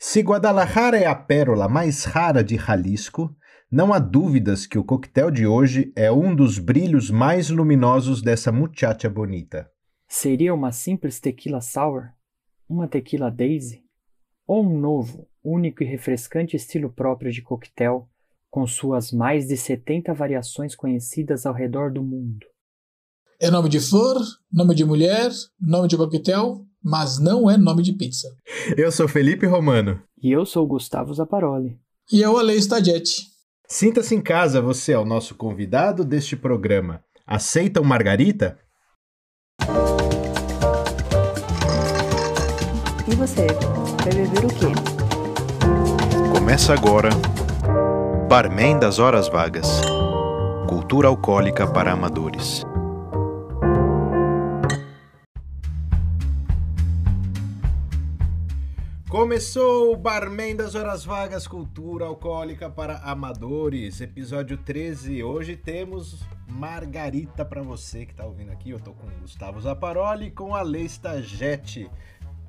Se Guadalajara é a pérola mais rara de Jalisco, não há dúvidas que o coquetel de hoje é um dos brilhos mais luminosos dessa muchacha bonita. Seria uma simples tequila sour? Uma tequila daisy? Ou um novo, único e refrescante estilo próprio de coquetel, com suas mais de 70 variações conhecidas ao redor do mundo? É nome de flor, nome de mulher, nome de coquetel, mas não é nome de pizza. Eu sou Felipe Romano. E eu sou Gustavo Zaparoli. E eu, Ale Stagete. Sinta-se em casa, você é o nosso convidado deste programa. Aceitam Margarita? E você, vai beber o quê? Começa agora Barman das Horas Vagas Cultura Alcoólica para Amadores. Começou o Barman das Horas Vagas Cultura Alcoólica para Amadores, episódio 13. Hoje temos Margarita para você que está ouvindo aqui. Eu tô com o Gustavo Zaparoli e com a Lei Stagete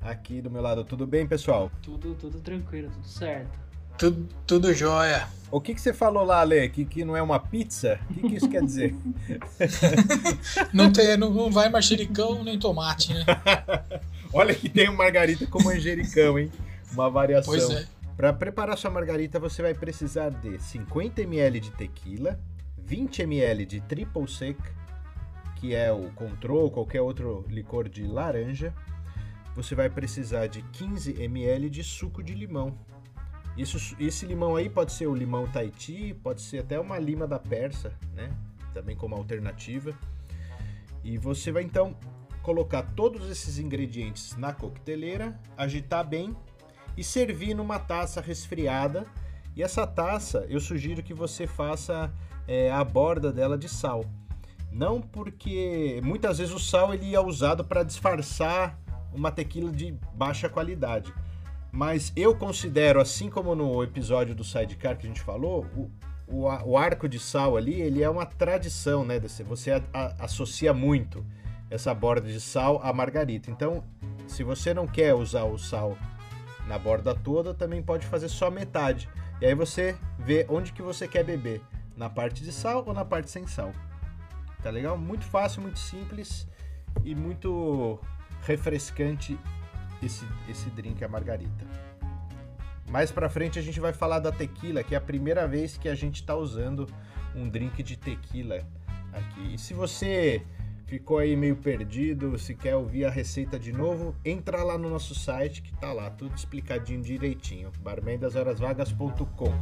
aqui do meu lado. Tudo bem, pessoal? Tudo, tudo tranquilo, tudo certo. Tudo, tudo jóia. O que, que você falou lá, Ale? Que, que não é uma pizza? O que, que isso quer dizer? não, tem, não, não vai manjericão nem tomate, né? Olha que tem um margarita com manjericão, hein? Uma variação. Pois é. Para preparar sua margarita, você vai precisar de 50 ml de tequila, 20 ml de triple sec, que é o control ou qualquer outro licor de laranja. Você vai precisar de 15 ml de suco de limão. Isso, esse limão aí pode ser o limão Tahiti, pode ser até uma lima da Persa, né? Também como alternativa. E você vai então colocar todos esses ingredientes na coqueteleira, agitar bem e servir numa taça resfriada. E essa taça eu sugiro que você faça é, a borda dela de sal. Não porque muitas vezes o sal ele é usado para disfarçar uma tequila de baixa qualidade. Mas eu considero, assim como no episódio do Sidecar que a gente falou, o, o, o arco de sal ali, ele é uma tradição, né? Você a, a, associa muito essa borda de sal à margarita. Então, se você não quer usar o sal na borda toda, também pode fazer só metade. E aí você vê onde que você quer beber, na parte de sal ou na parte sem sal. Tá legal? Muito fácil, muito simples e muito refrescante esse, esse drink, a margarita. Mais pra frente a gente vai falar da tequila, que é a primeira vez que a gente tá usando um drink de tequila aqui. E se você ficou aí meio perdido, se quer ouvir a receita de novo, entra lá no nosso site que tá lá tudo explicadinho direitinho, barmendashorasvagas.com.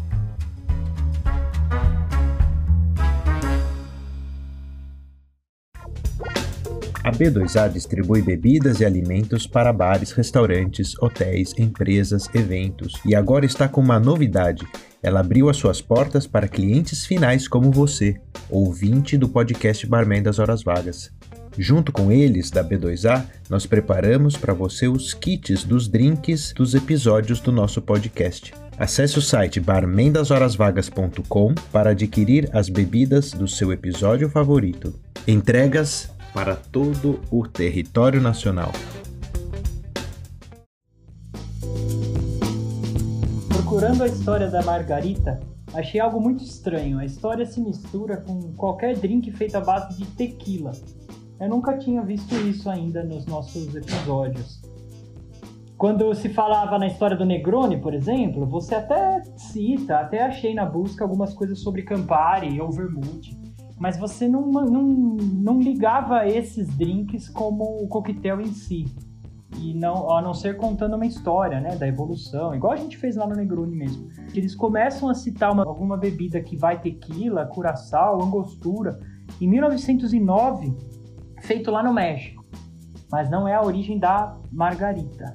A B2A distribui bebidas e alimentos para bares, restaurantes, hotéis, empresas, eventos e agora está com uma novidade. Ela abriu as suas portas para clientes finais como você, ouvinte do podcast Barman das Horas Vagas. Junto com eles, da B2A, nós preparamos para você os kits dos drinks dos episódios do nosso podcast. Acesse o site barmendashorasvagas.com para adquirir as bebidas do seu episódio favorito. Entregas para todo o território nacional. Procurando a história da Margarita, achei algo muito estranho. A história se mistura com qualquer drink feito à base de tequila. Eu nunca tinha visto isso ainda nos nossos episódios. Quando se falava na história do Negroni, por exemplo, você até cita, até achei na busca algumas coisas sobre Campari ou Vermouth mas você não, não, não ligava esses drinks como o coquetel em si. E não, a não ser contando uma história, né, da evolução, igual a gente fez lá no Negroni mesmo. Eles começam a citar uma, alguma bebida que vai tequila, curaçao, angostura, em 1909, feito lá no México. Mas não é a origem da margarita.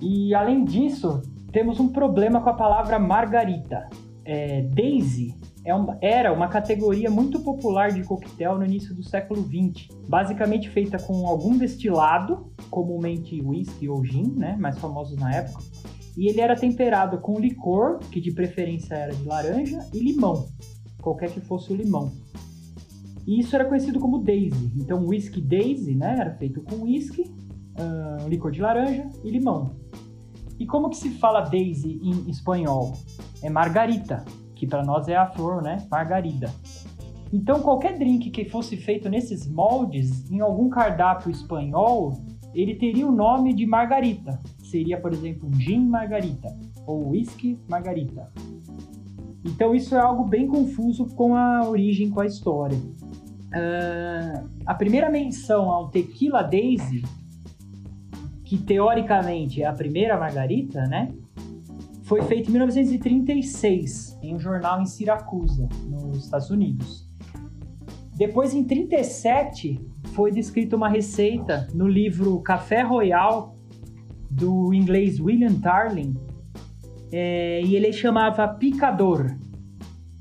E além disso, temos um problema com a palavra margarita. É, Daisy era uma categoria muito popular de coquetel no início do século XX, basicamente feita com algum destilado, comumente whisky ou gin, né, mais famosos na época, e ele era temperado com licor, que de preferência era de laranja, e limão, qualquer que fosse o limão. E isso era conhecido como Daisy. Então, whisky Daisy, né, era feito com whisky, uh, licor de laranja e limão. E como que se fala daisy em espanhol? É margarita, que para nós é a flor, né? Margarida. Então, qualquer drink que fosse feito nesses moldes, em algum cardápio espanhol, ele teria o nome de margarita. Seria, por exemplo, gin margarita ou whisky margarita. Então, isso é algo bem confuso com a origem, com a história. Uh, a primeira menção ao tequila daisy, que teoricamente é a primeira margarita, né? Foi feita em 1936, em um jornal em Siracusa, nos Estados Unidos. Depois, em 37, foi descrita uma receita no livro Café Royal, do inglês William Tarling, é, e ele chamava Picador.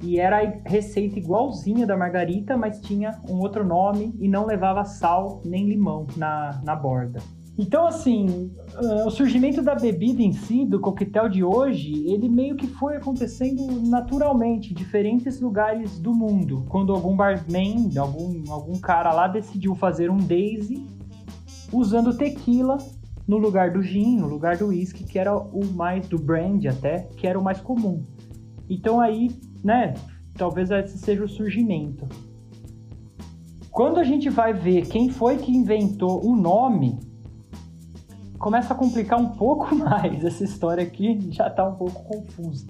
E era a receita igualzinha da margarita, mas tinha um outro nome e não levava sal nem limão na, na borda. Então, assim, uh, o surgimento da bebida em si, do coquetel de hoje, ele meio que foi acontecendo naturalmente em diferentes lugares do mundo. Quando algum barman, algum, algum cara lá decidiu fazer um daisy usando tequila no lugar do gin, no lugar do whisky, que era o mais, do brand até, que era o mais comum. Então aí, né, talvez esse seja o surgimento. Quando a gente vai ver quem foi que inventou o nome começa a complicar um pouco mais. Essa história aqui já está um pouco confusa.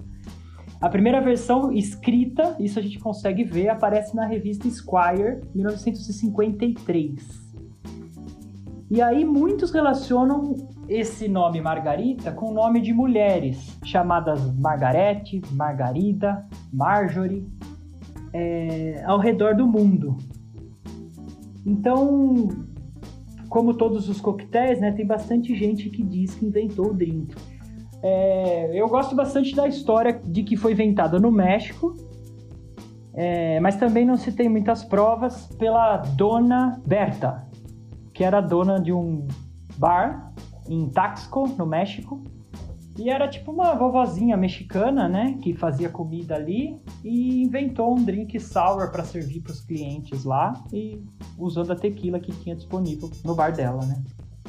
A primeira versão escrita, isso a gente consegue ver, aparece na revista Squire, 1953. E aí muitos relacionam esse nome Margarita com o nome de mulheres, chamadas Margarete, Margarida, Marjorie, é, ao redor do mundo. Então, como todos os coquetéis, né, tem bastante gente que diz que inventou o drink. É, eu gosto bastante da história de que foi inventada no México, é, mas também não se tem muitas provas pela dona Berta, que era dona de um bar em Taxco, no México, e era tipo uma vovozinha mexicana, né, que fazia comida ali e inventou um drink sour para servir para os clientes lá e usando a tequila que tinha disponível no bar dela, né?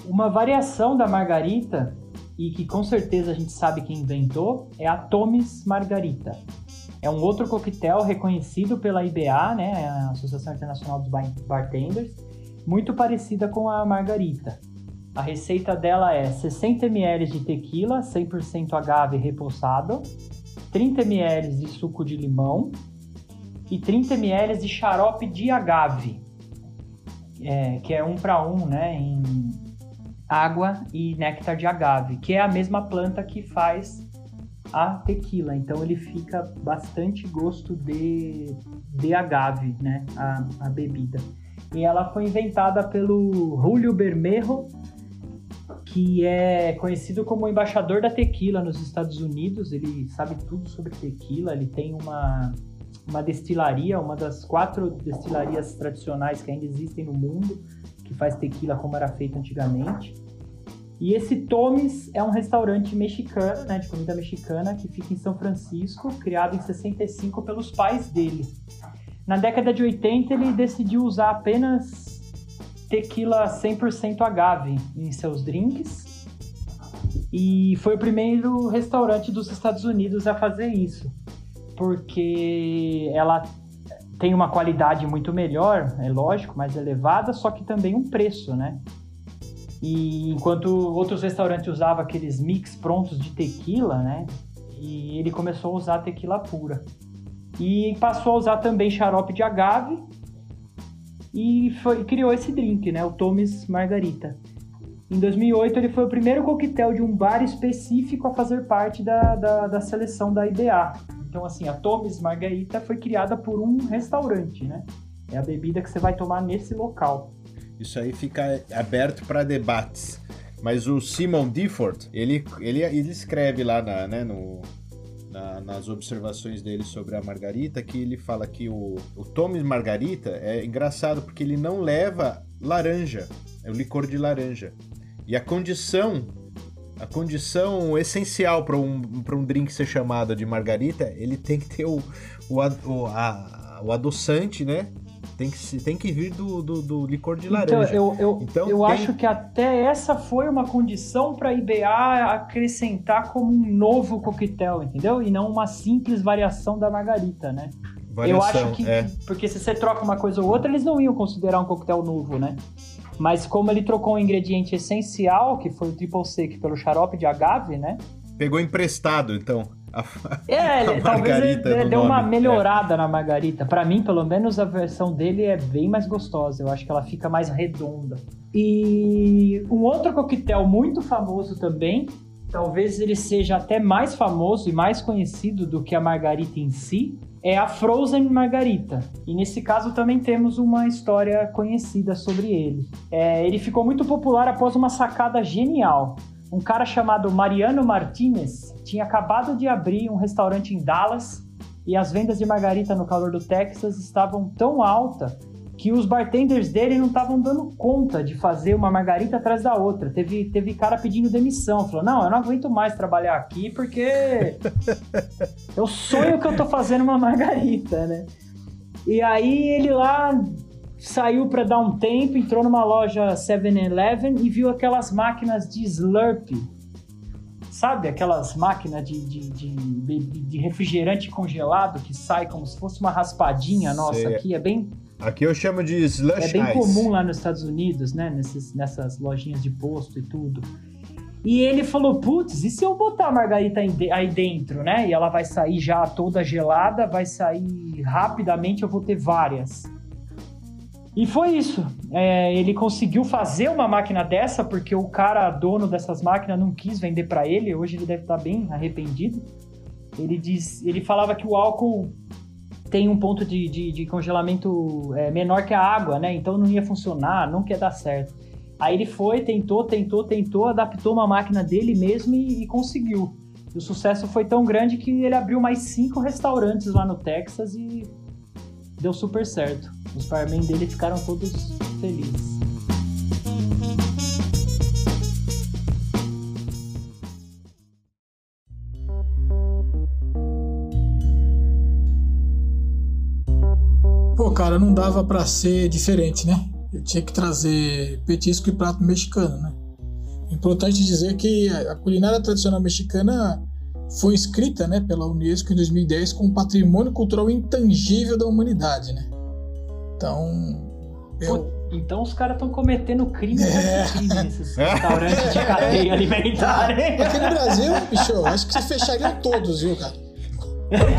Uma variação da margarita e que com certeza a gente sabe quem inventou é a Tomes Margarita. É um outro coquetel reconhecido pela IBA, né, a Associação Internacional dos Bartenders, muito parecida com a margarita. A receita dela é 60 ml de tequila, 100% agave repulsado, 30 ml de suco de limão e 30 ml de xarope de agave, é, que é um para um, né, em água e néctar de agave, que é a mesma planta que faz a tequila. Então ele fica bastante gosto de, de agave, né, a, a bebida. E ela foi inventada pelo Julio Bermejo que é conhecido como embaixador da tequila nos Estados Unidos. Ele sabe tudo sobre tequila. Ele tem uma, uma destilaria, uma das quatro destilarias tradicionais que ainda existem no mundo, que faz tequila como era feito antigamente. E esse Tomes é um restaurante mexicano, né, de comida mexicana, que fica em São Francisco, criado em 65 pelos pais dele. Na década de 80, ele decidiu usar apenas tequila 100% agave em seus drinks. E foi o primeiro restaurante dos Estados Unidos a fazer isso, porque ela tem uma qualidade muito melhor, é lógico, mais elevada, só que também um preço, né? E enquanto outros restaurantes usavam aqueles mix prontos de tequila, né? E ele começou a usar tequila pura. E passou a usar também xarope de agave e foi, criou esse drink, né, o Tomes Margarita. Em 2008, ele foi o primeiro coquetel de um bar específico a fazer parte da, da, da seleção da IBA. Então, assim, a Tomes Margarita foi criada por um restaurante, né? É a bebida que você vai tomar nesse local. Isso aí fica aberto para debates. Mas o Simon Difford, ele, ele, ele escreve lá na, né, no, na, nas observações dele sobre a Margarita, que ele fala que o, o Thomas Margarita é engraçado porque ele não leva laranja, é o licor de laranja. E a condição, a condição essencial para um, um drink ser chamado de Margarita, ele tem que ter o, o, o, a, o adoçante, né? Tem que, tem que vir do, do, do licor de então, laranja. Eu, eu, então, eu tem... acho que até essa foi uma condição para a IBA acrescentar como um novo coquetel, entendeu? E não uma simples variação da margarita, né? Variação, eu acho que. É. Porque se você troca uma coisa ou outra, eles não iam considerar um coquetel novo, né? Mas como ele trocou um ingrediente essencial, que foi o triple sec pelo xarope de agave, né? Pegou emprestado, então. A, é, ele, talvez ele, deu uma melhorada é. na margarita. Para mim, pelo menos, a versão dele é bem mais gostosa. Eu acho que ela fica mais redonda. E um outro coquetel muito famoso também, talvez ele seja até mais famoso e mais conhecido do que a margarita em si, é a Frozen Margarita. E nesse caso também temos uma história conhecida sobre ele. É, ele ficou muito popular após uma sacada genial. Um cara chamado Mariano Martinez tinha acabado de abrir um restaurante em Dallas e as vendas de margarita no calor do Texas estavam tão altas que os bartenders dele não estavam dando conta de fazer uma margarita atrás da outra. Teve, teve cara pedindo demissão. Falou: Não, eu não aguento mais trabalhar aqui porque eu sonho que eu tô fazendo uma margarita, né? E aí ele lá saiu para dar um tempo, entrou numa loja 7-Eleven e viu aquelas máquinas de Slurpee. Sabe aquelas máquinas de, de, de, de, refrigerante congelado que sai como se fosse uma raspadinha nossa Sei. aqui? É bem Aqui eu chamo de slush É bem ice. comum lá nos Estados Unidos, né? Nesses, nessas lojinhas de posto e tudo. E ele falou, putz, e se eu botar a margarita aí dentro, né? E ela vai sair já toda gelada, vai sair rapidamente, eu vou ter várias. E foi isso. É, ele conseguiu fazer uma máquina dessa, porque o cara, dono dessas máquinas, não quis vender para ele. Hoje ele deve estar bem arrependido. Ele, diz, ele falava que o álcool tem um ponto de, de, de congelamento é, menor que a água, né? Então não ia funcionar, não ia dar certo. Aí ele foi, tentou, tentou, tentou, adaptou uma máquina dele mesmo e, e conseguiu. E o sucesso foi tão grande que ele abriu mais cinco restaurantes lá no Texas e deu super certo. Os barman dele ficaram todos felizes. Pô, cara, não dava para ser diferente, né? Eu tinha que trazer petisco e prato mexicano, né? Importante dizer que a culinária tradicional mexicana foi inscrita, né, pela Unesco em 2010 como patrimônio cultural intangível da humanidade, né? Então, eu... então os caras estão cometendo crime é. nesses restaurantes de cadeia alimentar, hein? Aqui no Brasil, bicho, acho que se fechariam todos, viu, cara?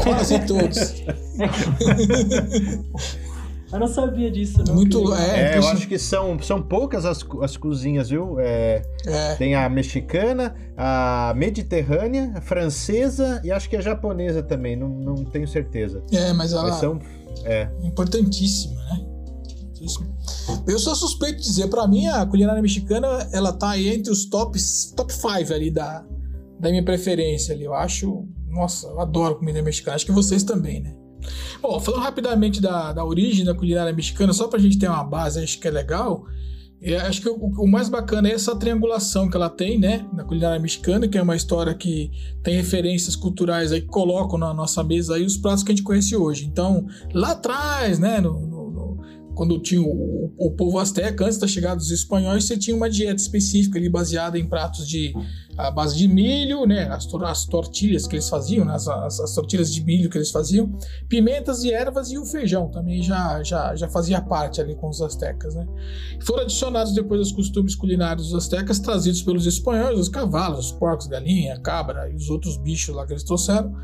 Quase todos. Eu não sabia disso, não. Muito, é, é eu acho que são, são poucas as, as cozinhas, viu? É, é. Tem a mexicana, a mediterrânea, a francesa e acho que a japonesa também, não, não tenho certeza. É, mas ela. Mas são, é. Importantíssima, né? Eu sou suspeito de dizer, para mim a culinária mexicana, ela tá aí entre os tops, top 5 ali da, da minha preferência ali. Eu acho nossa, eu adoro comida mexicana. Acho que vocês também, né? Bom, falando rapidamente da, da origem da culinária mexicana, só pra gente ter uma base, acho que é legal. É, acho que o, o, mais bacana é essa triangulação que ela tem, né, na culinária mexicana, que é uma história que tem referências culturais aí que colocam na nossa mesa aí os pratos que a gente conhece hoje. Então, lá atrás, né, no, quando tinha o, o, povo asteca, antes da chegada dos espanhóis, você tinha uma dieta específica ali baseada em pratos de a base de milho, né, as, as tortilhas que eles faziam, né, as, as, as, tortilhas de milho que eles faziam, pimentas e ervas e o feijão também já, já, já fazia parte ali com os astecas, né. Foram adicionados depois os costumes culinários dos astecas trazidos pelos espanhóis, os cavalos, os porcos, galinha, cabra e os outros bichos lá que eles trouxeram,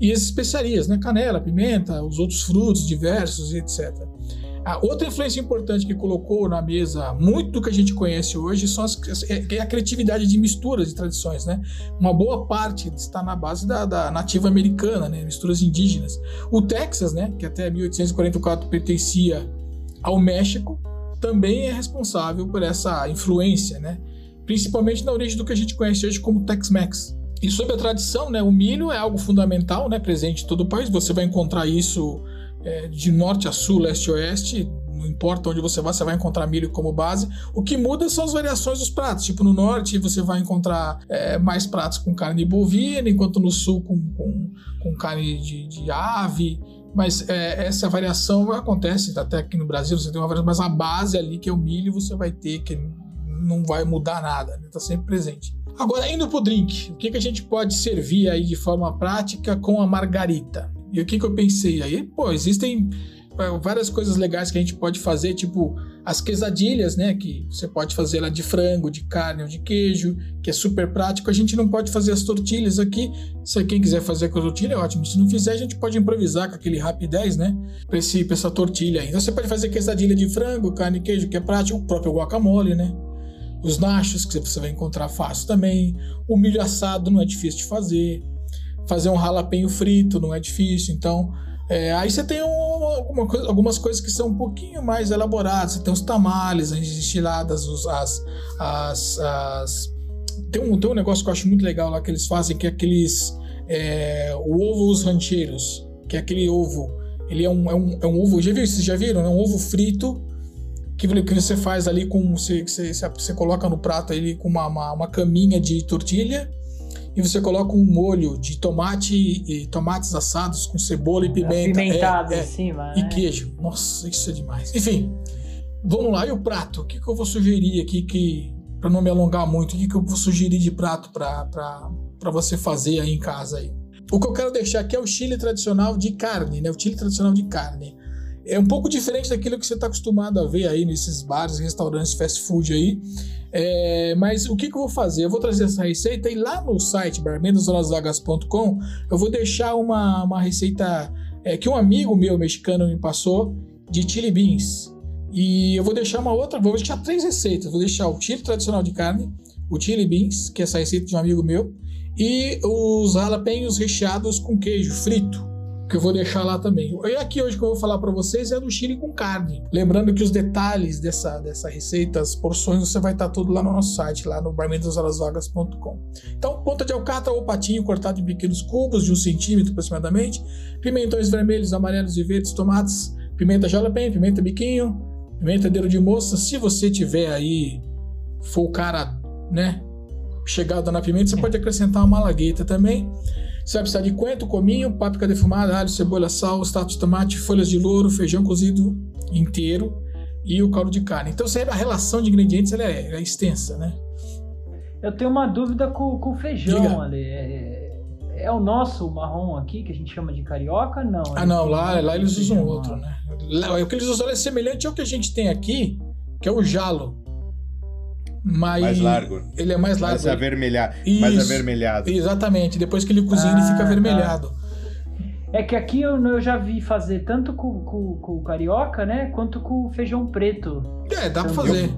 e as especiarias, né, canela, pimenta, os outros frutos diversos e etc. A outra influência importante que colocou na mesa muito do que a gente conhece hoje são as, é, é a criatividade de misturas de tradições, né? Uma boa parte está na base da, da nativa americana, né? Misturas indígenas. O Texas, né? Que até 1844 pertencia ao México, também é responsável por essa influência, né? Principalmente na origem do que a gente conhece hoje como Tex-Mex. E sobre a tradição, né? O milho é algo fundamental, né? Presente em todo o país. Você vai encontrar isso é, de norte a sul, leste a oeste, não importa onde você vá, você vai encontrar milho como base. O que muda são as variações dos pratos. Tipo, no norte você vai encontrar é, mais pratos com carne bovina, enquanto no sul com, com, com carne de, de ave. Mas é, essa variação acontece até aqui no Brasil, você tem uma variação, mas a base ali, que é o milho, você vai ter, que não vai mudar nada, né? Tá sempre presente. Agora, indo pro drink, o que, que a gente pode servir aí de forma prática com a margarita? E o que, que eu pensei aí? Pô, existem é, várias coisas legais que a gente pode fazer, tipo as quesadilhas, né? Que você pode fazer lá de frango, de carne ou de queijo, que é super prático. A gente não pode fazer as tortilhas aqui. Se quem quiser fazer com a tortilha, é ótimo. Se não fizer, a gente pode improvisar com aquele rapidez, né? Pra, esse, pra essa tortilha aí. Então você pode fazer quesadilha de frango, carne e queijo, que é prático. O próprio guacamole, né? Os nachos, que você vai encontrar fácil também. O milho assado não é difícil de fazer. Fazer um ralapenho frito não é difícil. Então é, aí você tem um, coisa, algumas coisas que são um pouquinho mais elaboradas. Você tem os tamales, as enchiladas, os, as, as, as... Tem, um, tem um negócio que eu acho muito legal lá que eles fazem, que é aqueles é, ovos rancheiros, que é aquele ovo. Ele é um, é um, é um ovo, já viu? Vocês já viram? É um ovo frito que, você faz ali com. Você, você, você coloca no prato ali com uma, uma, uma caminha de tortilha e você coloca um molho de tomate e tomates assados com cebola e pimenta. Pimentado é, em é, cima. E né? queijo. Nossa, isso é demais. Enfim, vamos lá. E o prato? O que, que eu vou sugerir aqui que. Para não me alongar muito, o que, que eu vou sugerir de prato para você fazer aí em casa aí? O que eu quero deixar aqui é o chile tradicional de carne, né? O chile tradicional de carne. É um pouco diferente daquilo que você está acostumado a ver aí nesses bares, restaurantes, fast food aí. É, mas o que, que, eu vou fazer? Eu vou trazer essa receita e lá no site barmendosonasvagas.com eu vou deixar uma, uma receita é, que um amigo meu mexicano me passou de chili beans. E eu vou deixar uma outra, vou deixar três receitas. Vou deixar o chili tradicional de carne, o chili beans, que é essa receita de um amigo meu, e os jalapenos recheados com queijo frito que eu vou deixar lá também. E aqui hoje que eu vou falar para vocês é do chile com carne. Lembrando que os detalhes dessa, dessa receita, as porções, você vai estar tá tudo lá no nosso site, lá no barmentosalasvagas.com. Então, ponta de alcatra ou patinho cortado em pequenos cubos de um centímetro aproximadamente, pimentões vermelhos, amarelos e verdes, tomates, pimenta jalapeno, pimenta biquinho, pimenta dedo de moça. Se você tiver aí, for o cara, né, chegado na pimenta, você pode acrescentar uma malagueta também. Você vai precisar de coentro, cominho, páprica defumada, alho, cebola, sal, extrato de tomate, folhas de louro, feijão cozido inteiro e o caldo de carne. Então, a relação de ingredientes ela é, é extensa, né? Eu tenho uma dúvida com, com o feijão ali. É, é, o nosso marrom aqui, que a gente chama de carioca? Não. Ah, não, lá, lá eles usam outro, né? Lá, o que eles usam é semelhante ao que a gente tem aqui, que é o jalo. Mas mais largo. Ele é mais largo. Mais avermelhado. Isso, mais avermelhado. Exatamente. Depois que ele cozinha, ah, ele fica tá. avermelhado. Tá. É que aqui eu, eu já vi fazer tanto com, com, com, o carioca, né? Quanto com o feijão preto. É, dá pra fazer.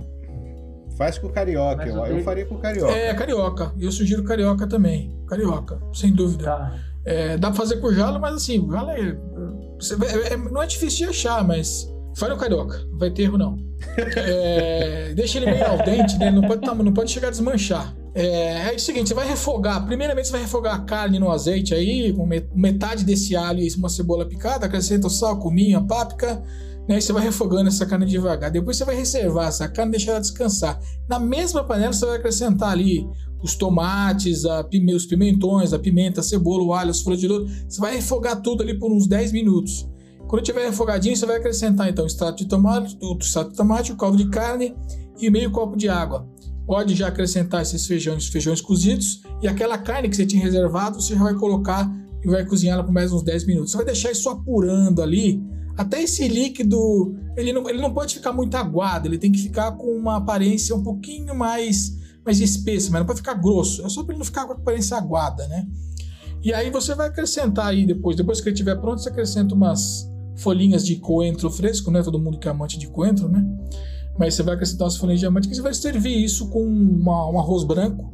Faz com o carioca. Eu, eu, faria com o carioca. É, carioca. Eu sugiro carioca também. Carioca, sem dúvida. Tá. É, dá pra fazer com o jalo, mas assim, o jalo é, é, é, Não é difícil de achar, mas. Faz o carioca. Não vai ter erro, não. É, deixa ele meio al dente, né? Não pode, tá, não pode chegar a desmanchar. É, é o seguinte, você vai refogar. Primeiramente, você vai refogar a carne no azeite aí, com metade desse alho e uma cebola picada, acrescenta o sal, cominho, a páprica, né? E você vai refogando essa carne devagar. Depois você vai reservar essa carne e deixar ela descansar. Na mesma panela, você vai acrescentar ali os tomates, pime, os pimentões, a pimenta, a cebola, o alho, as folhas de louro. Você vai refogar tudo ali por uns 10 minutos. Quando tiver refogadinho, você vai acrescentar então o extrato de tomate, o extrato de tomate, o caldo de carne e meio copo de água. Pode já acrescentar esses feijões, feijões cozidos e aquela carne que você tinha reservado, você já vai colocar e vai cozinhar ela por mais uns 10 minutos. Você vai deixar isso apurando ali, até esse líquido, ele não, ele não pode ficar muito aguado, ele tem que ficar com uma aparência um pouquinho mais, mais espessa, mas não pode ficar grosso, é só para ele não ficar com a aparência aguada, né? E aí você vai acrescentar aí depois, depois que ele estiver pronto, você acrescenta umas folhinhas de coentro fresco, né? Todo mundo que é amante de coentro, né? Mas você vai acrescentar umas folhinhas de amante que você vai servir isso com uma, um arroz branco.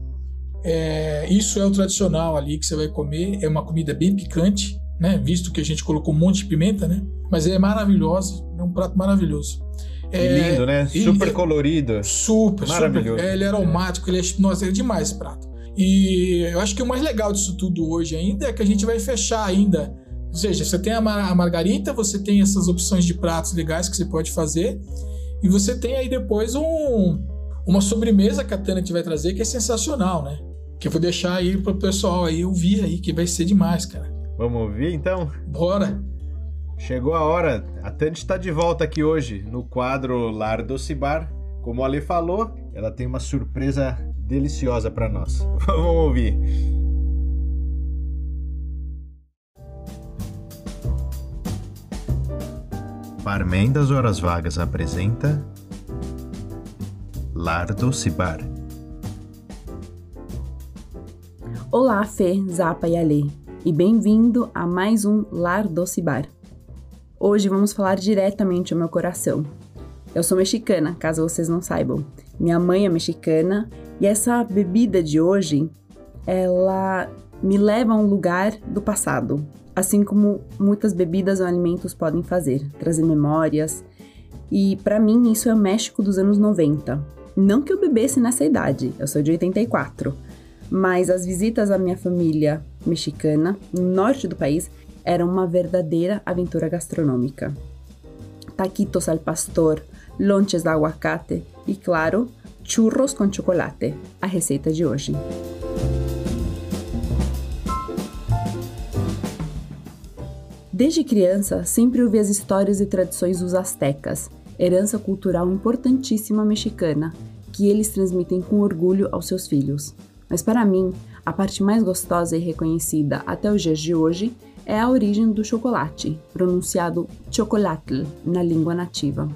É, isso é o tradicional ali que você vai comer. É uma comida bem picante, né? Visto que a gente colocou um monte de pimenta, né? Mas é maravilhosa, é um prato maravilhoso. É, lindo, né? Super e, colorido. Super, maravilhoso. Super, é, ele é aromático, ele é, nossa, é demais esse prato. E eu acho que o mais legal disso tudo hoje ainda é que a gente vai fechar ainda ou seja, você tem a, mar a margarita, você tem essas opções de pratos legais que você pode fazer, e você tem aí depois um, uma sobremesa que a Tânia vai trazer que é sensacional, né? Que eu vou deixar aí pro pessoal aí ouvir aí, que vai ser demais, cara. Vamos ouvir então? Bora! Chegou a hora, a Tante está de volta aqui hoje no quadro Lar Doce Bar. Como a Ale falou, ela tem uma surpresa deliciosa para nós. Vamos ouvir. Barman das Horas Vagas apresenta Lar Doce Bar. Olá, Fê, Zapa e Alê, e bem-vindo a mais um Lar Doce Bar. Hoje vamos falar diretamente ao meu coração. Eu sou mexicana, caso vocês não saibam. Minha mãe é mexicana e essa bebida de hoje, ela me leva a um lugar do passado, assim como muitas bebidas ou alimentos podem fazer, trazer memórias. E para mim isso é o México dos anos 90. Não que eu bebesse nessa idade, eu sou de 84, mas as visitas à minha família mexicana no norte do país eram uma verdadeira aventura gastronômica. Taquitos al pastor, lonches de aguacate e, claro, churros com chocolate, a receita de hoje. Desde criança, sempre ouvi as histórias e tradições dos astecas, herança cultural importantíssima mexicana, que eles transmitem com orgulho aos seus filhos. Mas para mim, a parte mais gostosa e reconhecida até os dias de hoje é a origem do chocolate, pronunciado chocolatl na língua nativa.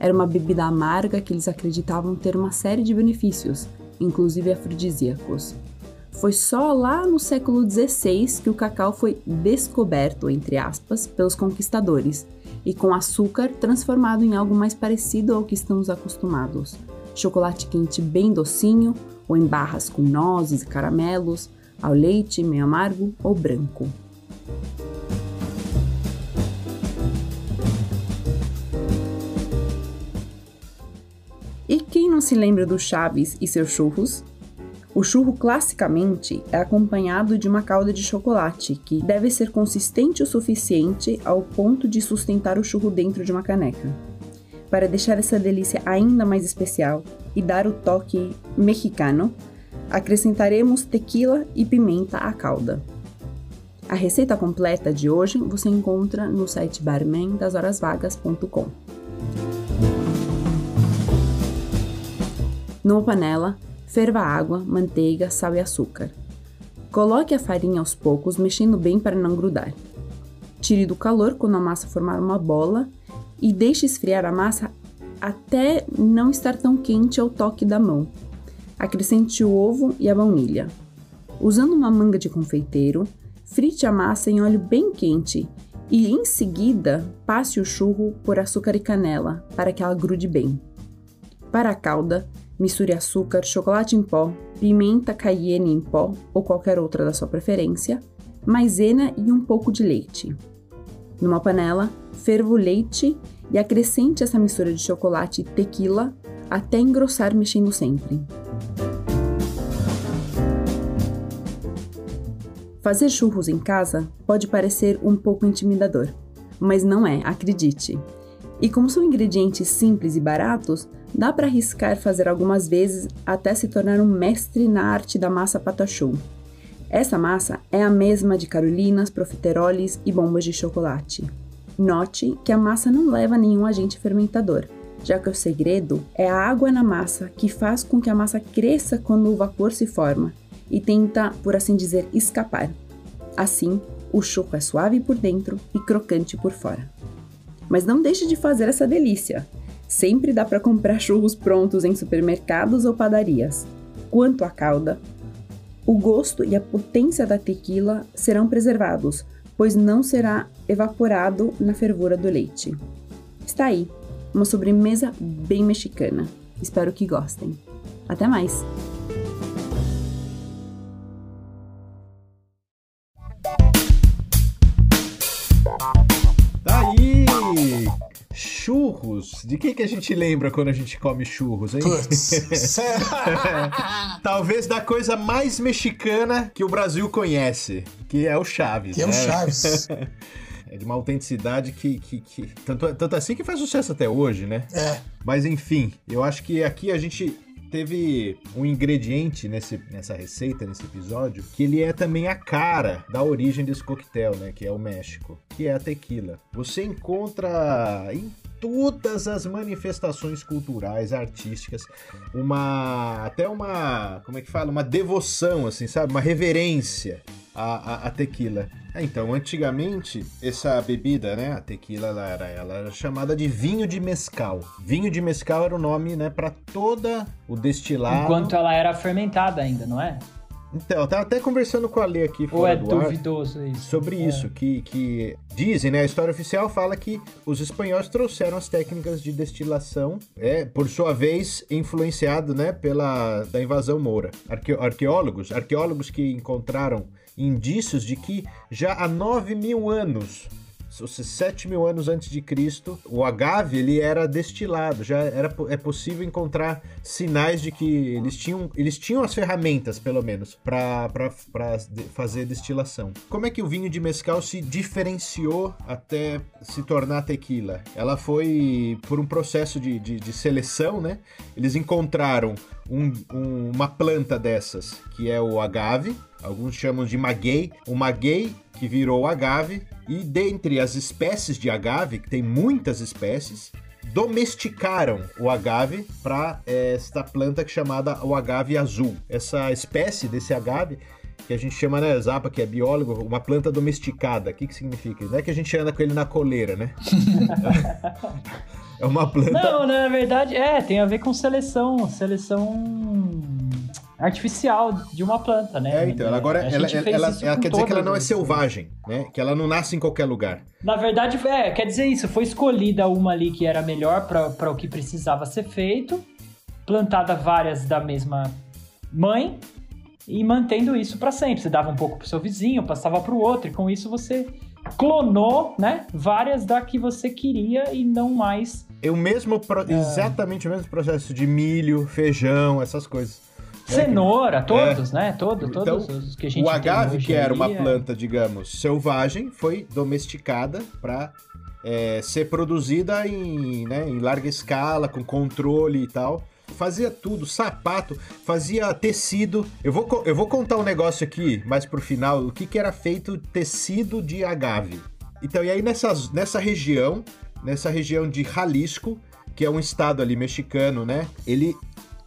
Era uma bebida amarga que eles acreditavam ter uma série de benefícios, inclusive afrodisíacos. Foi só lá no século XVI que o cacau foi descoberto, entre aspas, pelos conquistadores, e com açúcar transformado em algo mais parecido ao que estamos acostumados. Chocolate quente bem docinho, ou em barras com nozes e caramelos, ao leite meio amargo ou branco. E quem não se lembra do Chaves e seus churros? O churro classicamente é acompanhado de uma calda de chocolate, que deve ser consistente o suficiente ao ponto de sustentar o churro dentro de uma caneca. Para deixar essa delícia ainda mais especial e dar o toque mexicano, acrescentaremos tequila e pimenta à calda. A receita completa de hoje você encontra no site barmendashorasvagas.com. Numa panela, ferva água, manteiga, sal e açúcar. Coloque a farinha aos poucos, mexendo bem para não grudar. Tire do calor quando a massa formar uma bola e deixe esfriar a massa até não estar tão quente ao toque da mão. Acrescente o ovo e a baunilha. Usando uma manga de confeiteiro, frite a massa em óleo bem quente e em seguida passe o churro por açúcar e canela para que ela grude bem. Para a calda, Misture açúcar, chocolate em pó, pimenta cayenne em pó ou qualquer outra da sua preferência, maisena e um pouco de leite. Numa panela, ferva o leite e acrescente essa mistura de chocolate e tequila até engrossar mexendo sempre. Fazer churros em casa pode parecer um pouco intimidador, mas não é, acredite. E como são ingredientes simples e baratos, dá para arriscar fazer algumas vezes até se tornar um mestre na arte da massa patachou. Essa massa é a mesma de carolinas, profiteroles e bombas de chocolate. Note que a massa não leva nenhum agente fermentador, já que o segredo é a água na massa que faz com que a massa cresça quando o vapor se forma e tenta, por assim dizer, escapar. Assim, o choco é suave por dentro e crocante por fora. Mas não deixe de fazer essa delícia. Sempre dá para comprar churros prontos em supermercados ou padarias. Quanto à calda, o gosto e a potência da tequila serão preservados, pois não será evaporado na fervura do leite. Está aí, uma sobremesa bem mexicana. Espero que gostem. Até mais! Churros. De que, que a gente lembra quando a gente come churros, hein? Talvez da coisa mais mexicana que o Brasil conhece, que é o Chaves. Que né? é o Chaves. É de uma autenticidade que. que, que tanto, tanto assim que faz sucesso até hoje, né? É. Mas enfim, eu acho que aqui a gente teve um ingrediente nesse, nessa receita, nesse episódio, que ele é também a cara da origem desse coquetel, né? Que é o México, que é a tequila. Você encontra em todas as manifestações culturais, artísticas, uma até uma, como é que fala, uma devoção assim, sabe, uma reverência à, à, à tequila. É, então, antigamente, essa bebida, né, a tequila, ela era, ela era chamada de vinho de mescal. Vinho de mescal era o nome, né, para toda o destilado. Enquanto ela era fermentada ainda, não é? Então, eu tava até conversando com a Lê aqui Ou é do ar duvidoso isso? sobre É. isso, que, que dizem, né? A história oficial fala que os espanhóis trouxeram as técnicas de destilação, é, por sua vez, influenciado, né, pela da invasão moura. Arque, arqueólogos, arqueólogos que encontraram indícios de que já há 9 mil anos, ou seja, 7 mil anos antes de Cristo, o agave ele era destilado, já era é possível encontrar sinais de que eles tinham, eles tinham as ferramentas, pelo menos, para fazer destilação. Como é que o vinho de mescal se diferenciou até se tornar tequila? Ela foi por um processo de, de, de seleção, né? Eles encontraram um- um- uma planta dessas, que é o agave, alguns chamam de maguey, o maguey que virou agave, e dentre as espécies de agave, que tem muitas espécies, domesticaram o agave para esta planta que é chamada o agave azul. Essa espécie desse agave que a gente chama, né, Zapa, que é biólogo, uma planta domesticada. O que que significa? Não é que a gente anda com ele na coleira, né? é uma planta Não, na verdade, é, tem a ver com seleção, seleção artificial de uma planta, né? É, então, ela agora A ela, ela, ela- ela quer dizer que ela não é selvagem, né? Que ela não nasce em qualquer lugar. Na verdade, é, quer dizer isso, foi escolhida uma ali que era melhor para o que precisava ser feito, plantada várias da mesma mãe e mantendo isso para sempre. Você dava um pouco pro seu vizinho, passava pro outro, e com isso você clonou, né, várias da que você queria e não mais É o mesmo, pro- exatamente o mesmo processo de milho, feijão, essas coisas. Cenoura, todos, né? Todos, Então, todos os que a gente O agave, que era uma é- planta, digamos, selvagem, foi domesticada para ser produzida em, né, em larga escala, com controle e tal. Fazia tudo, sapato, fazia tecido. Eu vou, eu vou contar um negócio aqui, mais pro final, o que, que era feito tecido de agave. Então, e aí nessas, nessa região, nessa região de Jalisco, que é um estado ali mexicano, né? Ele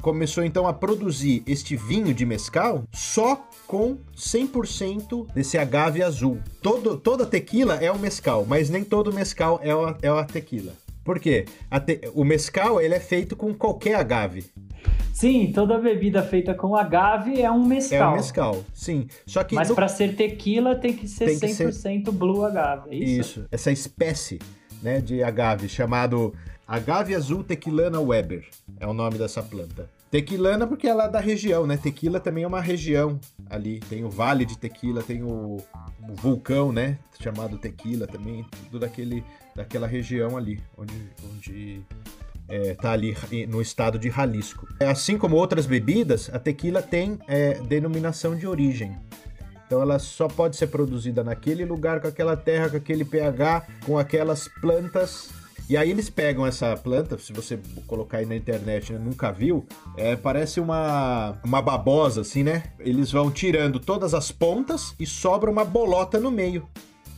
começou então a produzir este vinho de mescal só com 100% desse agave azul. Todo, toda tequila é o mescal, mas nem todo mescal é a, é a tequila. Por quê? A te- o mescal ele é feito com qualquer agave. Sim, toda bebida feita com agave é um É mescal. o mescal, sim. Só que Mas no- para ser tequila tem que ser Tem que ser- 100% blue agave, é isso? Isso, essa espécie né, de agave chamado agave azul tequilana Weber é o nome dessa planta. Tequilana porque ela é da região, né? Tequila também é uma região ali. Tem o Vale de Tequila, tem o, o vulcão, né? Chamado Tequila também, tudo daquele, daquela região ali, onde, onde é, tá ali no estado de Jalisco. Assim como outras bebidas, a tequila tem é, denominação de origem. Então ela só pode ser produzida naquele lugar, com aquela terra, com aquele pH, com aquelas plantas. E aí eles pegam essa planta, se você colocar aí na internet, né, nunca viu, é, parece uma, uma babosa assim, né? Eles vão tirando todas as pontas e sobra uma bolota no meio.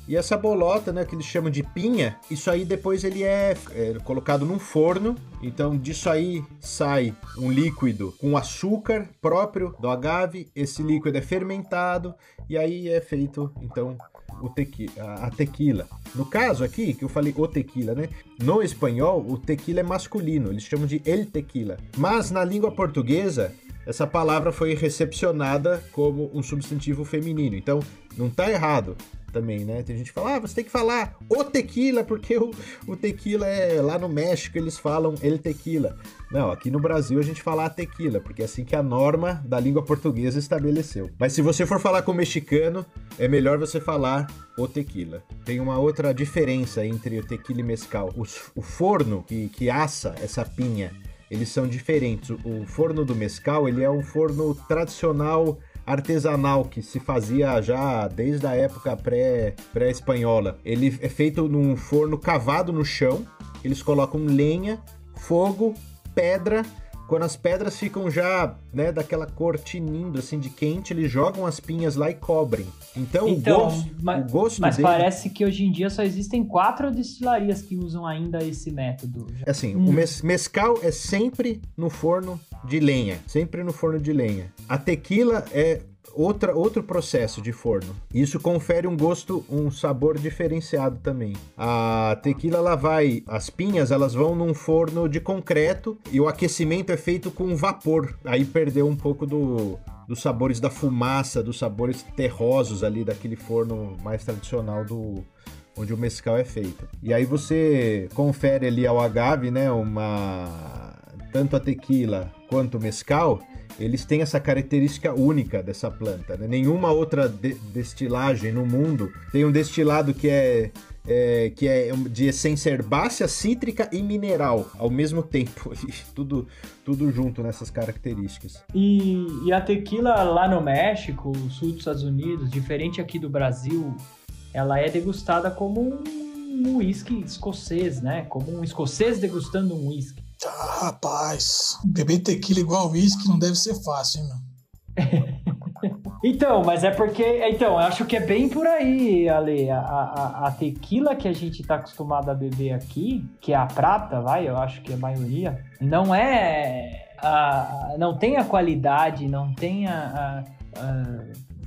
E essa bolota, né, que eles chamam de pinha, isso aí depois ele é, é colocado num forno. Então disso aí sai um líquido com açúcar próprio do agave. Esse líquido é fermentado e aí é feito então o tequi a, a tequila. No caso aqui, que eu falei o tequila, né? No espanhol, o tequila é masculino, eles chamam de el tequila. Mas na língua portuguesa, essa palavra foi recepcionada como um substantivo feminino. Então, não tá errado também, né? Tem gente que fala, ah, você tem que falar o tequila, porque o, o tequila é lá no México, eles falam el tequila. Não, aqui no Brasil a gente fala a tequila, porque é assim que a norma da língua portuguesa estabeleceu. Mas se você for falar com o mexicano, é melhor você falar o tequila. Tem uma outra diferença entre o tequila e mescal. O forno que, que assa essa pinha, eles são diferentes. O, o forno do mescal, ele é um forno tradicional artesanal que se fazia já desde a época pré- pré-espanhola. Ele é feito num forno cavado no chão. Eles colocam lenha, fogo, pedra quando as pedras ficam já, né, daquela cor tinindo, assim, de quente, eles jogam as pinhas lá e cobrem. Então, Então, o gosto, mas- o gosto Mas dele... parece que hoje em dia só existem quatro destilarias que usam ainda esse método. É Assim, Hum. o mes- mescal é sempre no forno de lenha. Sempre no forno de lenha. A tequila é outra, outro processo de forno. Isso confere um gosto, um sabor diferenciado também. A tequila, ela vai... As pinhas, elas vão num forno de concreto e o aquecimento é feito com vapor. Aí perdeu um pouco do... Dos sabores da fumaça, dos sabores terrosos ali daquele forno mais tradicional do, onde o mescal é feito. E aí você confere ali ao agave, né, uma tanto a tequila quanto o mescal, eles têm essa característica única dessa planta. né? Nenhuma outra de- destilagem no mundo tem um destilado que é, é, que é de essência herbácea, cítrica e mineral ao mesmo tempo. tudo, tudo junto nessas características. E, e a tequila lá no México, sul dos Estados Unidos, diferente aqui do Brasil, ela é degustada como um uísque escocês, né? Como um escocês degustando um uísque. Ah, rapaz, beber tequila igual whisky não deve ser fácil, hein, meu? Então, mas é porque. Então, eu acho que é bem por aí, Ale. A, a, a tequila que a gente tá acostumado a beber aqui, que é a prata, vai, eu acho que é a maioria, não é. A, não tem a qualidade, não tem a.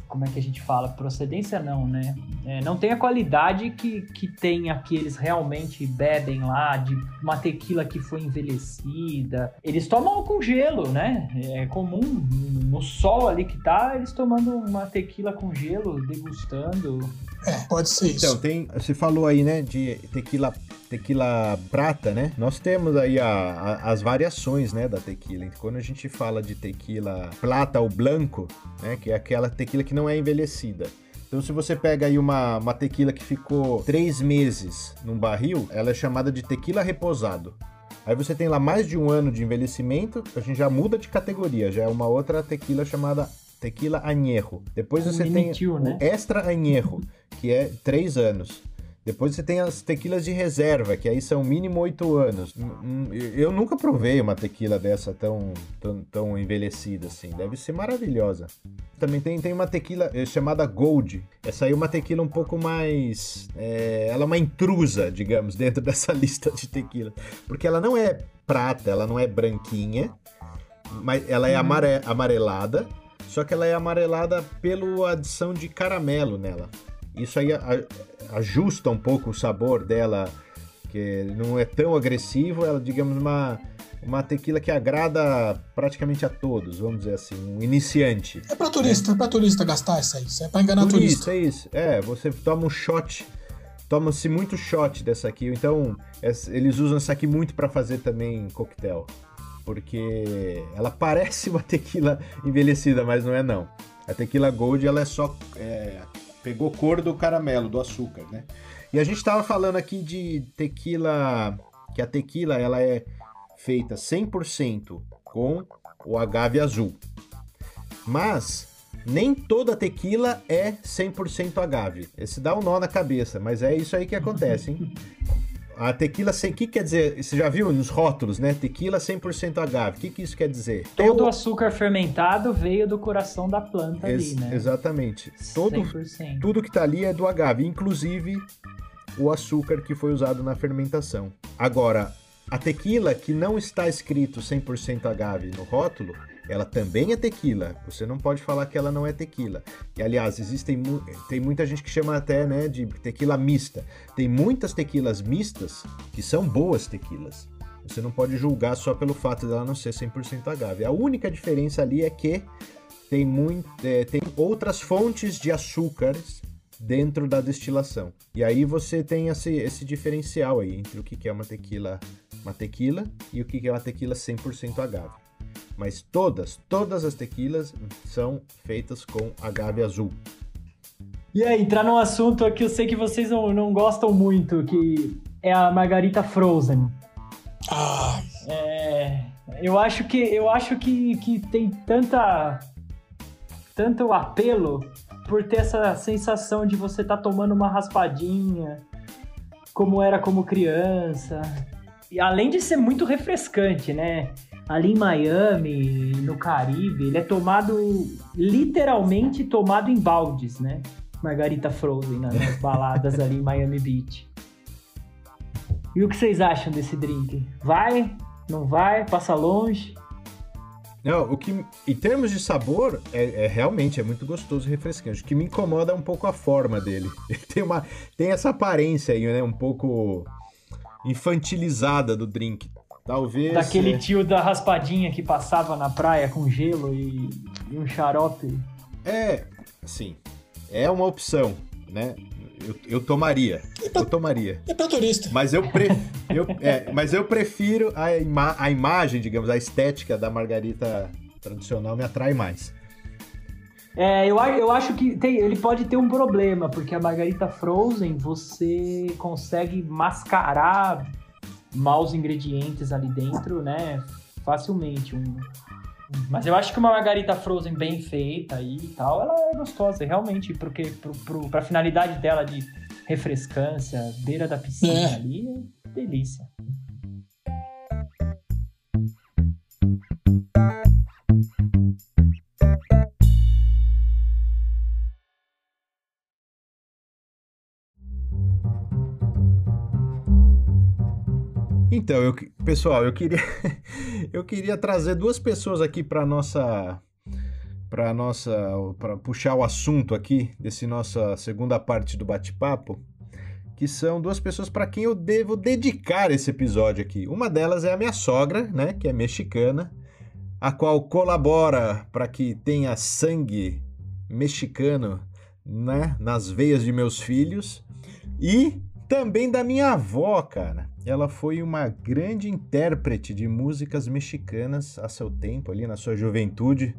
como é que a gente fala? Procedência não, né? É, não tem a qualidade que, que tem a que eles realmente bebem lá, de uma tequila que foi envelhecida. Eles tomam com gelo, né? É comum no sol ali que tá, eles tomando uma tequila com gelo, degustando. É, pode ser isso. Então, tem, você falou aí, né, de tequila, tequila prata, né? Nós temos aí a- a- as variações, né, da tequila. Então, quando a gente fala de tequila plata ou branco, né, que é aquela tequila que não é envelhecida. Então, se você pega aí uma, uma tequila que ficou três meses num barril, ela é chamada de tequila reposado. Aí você tem lá mais de um ano de envelhecimento, a gente já muda de categoria, já é uma outra tequila chamada tequila añejo. Depois você tem né? extra añejo, que é três anos. Depois você tem as tequilas de reserva, que aí são mínimo oito anos. Hum, hum, Eu nunca provei uma tequila dessa tão, tão, tão envelhecida assim. Deve ser maravilhosa. Também tem, tem uma tequila eh, chamada Gold. Essa aí é uma tequila um pouco mais. é, ela é uma intrusa, digamos, dentro dessa lista de tequila. Porque ela não é prata, ela não é branquinha, mas ela é Uhum. amare- amarelada. Só que ela é amarelada pela adição de caramelo nela. Isso aí ajusta um pouco o sabor dela, que não é tão agressivo, ela digamos uma uma tequila que agrada praticamente a todos, vamos dizer assim, um iniciante. É pra turista, é pra turista gastar isso aí. Isso é pra enganar turista. Turista, é isso. É, você toma um shot, toma-se muito shot dessa aqui. Então, es- eles usam essa aqui muito para fazer também coquetel. Porque ela parece uma tequila envelhecida, mas não é não. A tequila Gold, ela é só... é, pegou cor do caramelo, do açúcar, né? E a gente tava falando aqui de tequila... Que a tequila, ela é feita 100% com o agave azul. Mas nem toda tequila é 100% agave. Esse dá um nó na cabeça, mas é isso aí que acontece, hein? A tequila sem. O que quer dizer? Você já viu nos rótulos, né? Tequila 100% agave. O que, que isso quer dizer? Todo o açúcar fermentado veio do coração da planta Ex- ali, né? Exatamente. Todo, 100%. tudo que tá ali é do agave, inclusive o açúcar que foi usado na fermentação. Agora, a tequila que não está escrito 100% agave no rótulo, ela também é tequila. Você não pode falar que ela não é tequila. E aliás, existem tem muita gente que chama até, né, de tequila mista. Tem muitas tequilas mistas que são boas tequilas. Você não pode julgar só pelo fato dela não ser 100% agave. A única diferença ali é que tem, muito, é, tem outras fontes de açúcares dentro da destilação. E aí você tem esse, esse diferencial aí entre o que é uma tequila, uma tequila e o que é uma tequila 100% agave. Mas todas, todas as tequilas são feitas com agave azul. E aí, entrar num assunto que eu sei que vocês não, não gostam muito, que é a Margarita Frozen. Ah, É, eu acho que eu acho que, que tem tanta tanto apelo por ter essa sensação de você estar tomando uma raspadinha, como era como criança. E além de ser muito refrescante, né? Ali em Miami, no Caribe, ele é tomado, literalmente tomado em baldes, né? Margarita Frozen né? nas baladas ali em Miami Beach. E o que vocês acham desse drink? Vai? Não vai? Passa longe? Não, o que, em termos de sabor, é, é, realmente é muito gostoso e refrescante. O que me incomoda é um pouco a forma dele. Ele tem, uma, tem essa aparência aí, né? Um pouco infantilizada do drink. Talvez. Daquele é... tio da raspadinha que passava na praia com gelo e, e um xarope. É, sim. É uma opção, né? Eu, eu tomaria. pra, eu tomaria. É pra turista. Mas eu, pre, eu, é, mas eu prefiro a, ima, a imagem, digamos, a estética da margarita tradicional me atrai mais. É, eu, eu acho que tem, ele pode ter um problema, porque a margarita frozen você consegue mascarar maus ingredientes ali dentro, né? Facilmente. Um, mas eu acho que uma margarita frozen bem feita e tal, ela é gostosa, realmente, porque pro, pro, pra finalidade dela de refrescância, beira da piscina é. ali, delícia. Então, eu, pessoal, eu queria eu queria trazer duas pessoas aqui para nossa para nossa para puxar o assunto aqui desse nossa segunda parte do bate-papo, que são duas pessoas para quem eu devo dedicar esse episódio aqui. Uma delas é a minha sogra, né, que é mexicana, a qual colabora para que tenha sangue mexicano, né, nas veias de meus filhos, e também da minha avó, cara ela foi uma grande intérprete de músicas mexicanas a seu tempo, ali na sua juventude,